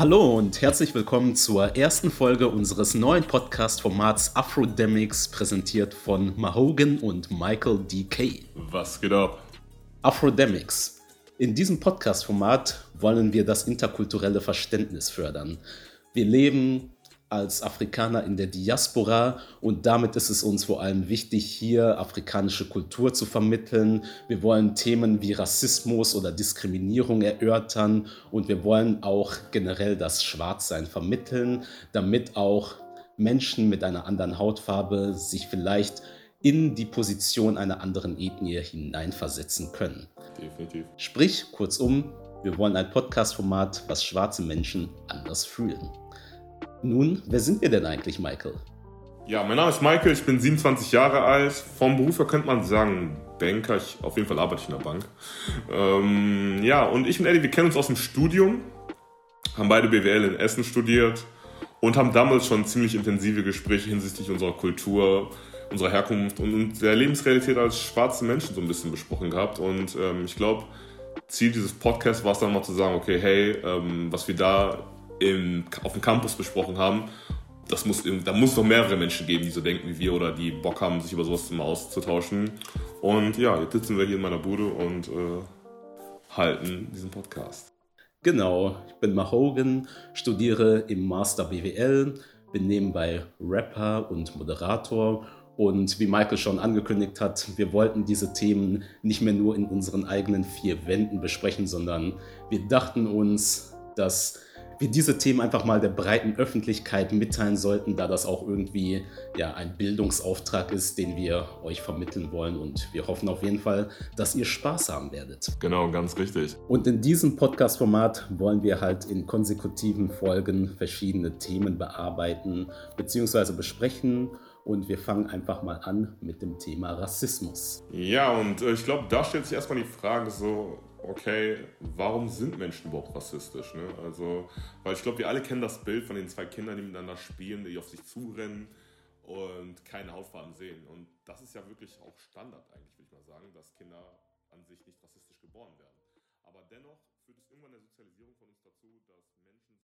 Hallo und herzlich willkommen zur ersten Folge unseres neuen Podcast-Formats Afrodemics, präsentiert von Mahogan und Michael D.K. Was geht ab? Afrodemics. In diesem Podcast-Format wollen wir das interkulturelle Verständnis fördern. Wir leben als Afrikaner in der Diaspora und damit ist es uns vor allem wichtig, hier afrikanische Kultur zu vermitteln. Wir wollen Themen wie Rassismus oder Diskriminierung erörtern und wir wollen auch generell das Schwarzsein vermitteln, damit auch Menschen mit einer anderen Hautfarbe sich vielleicht in die Position einer anderen Ethnie hineinversetzen können. Definitiv. Sprich, kurzum, wir wollen ein Podcast-Format, was schwarze Menschen anders fühlen. Nun, wer sind wir denn eigentlich, Michael? Ja, mein Name ist Michael, ich bin 27 Jahre alt. Vom Beruf her könnte man sagen Banker. Ich, auf jeden Fall arbeite ich in der Bank. Ähm, ja, und ich und Eddie, wir kennen uns aus dem Studium, haben beide BWL in Essen studiert und haben damals schon ziemlich intensive Gespräche hinsichtlich unserer Kultur, unserer Herkunft und der Lebensrealität als schwarze Menschen so ein bisschen besprochen gehabt. Und ähm, ich glaube, Ziel dieses Podcasts war es dann mal zu sagen, okay, hey, ähm, was wir da im, auf dem Campus besprochen haben, das muss, da muss es noch mehrere Menschen geben, die so denken wie wir oder die Bock haben, sich über sowas mal auszutauschen. Und ja, jetzt sitzen wir hier in meiner Bude und äh, halten diesen Podcast. Genau, ich bin Mahogan, studiere im Master BWL, bin nebenbei Rapper und Moderator und wie Michael schon angekündigt hat, wir wollten diese Themen nicht mehr nur in unseren eigenen vier Wänden besprechen, sondern wir dachten uns, dass wir diese Themen einfach mal der breiten Öffentlichkeit mitteilen sollten, da das auch irgendwie ja, ein Bildungsauftrag ist, den wir euch vermitteln wollen. Und wir hoffen auf jeden Fall, dass ihr Spaß haben werdet. Genau, ganz richtig. Und in diesem Podcast-Format wollen wir halt in konsekutiven Folgen verschiedene Themen bearbeiten bzw. besprechen. Und wir fangen einfach mal an mit dem Thema Rassismus. Ja, und äh, ich glaube, da stellt sich erstmal die Frage so, okay, warum sind Menschen überhaupt rassistisch? Ne? Also, weil ich glaube, wir alle kennen das Bild von den zwei Kindern, die miteinander spielen, die auf sich zurennen und keine Hautfarben sehen. Und das ist ja wirklich auch Standard eigentlich, würde ich mal sagen, dass Kinder an sich nicht rassistisch geboren werden. Aber dennoch führt es irgendwann in der Sozialisierung von uns dazu, dass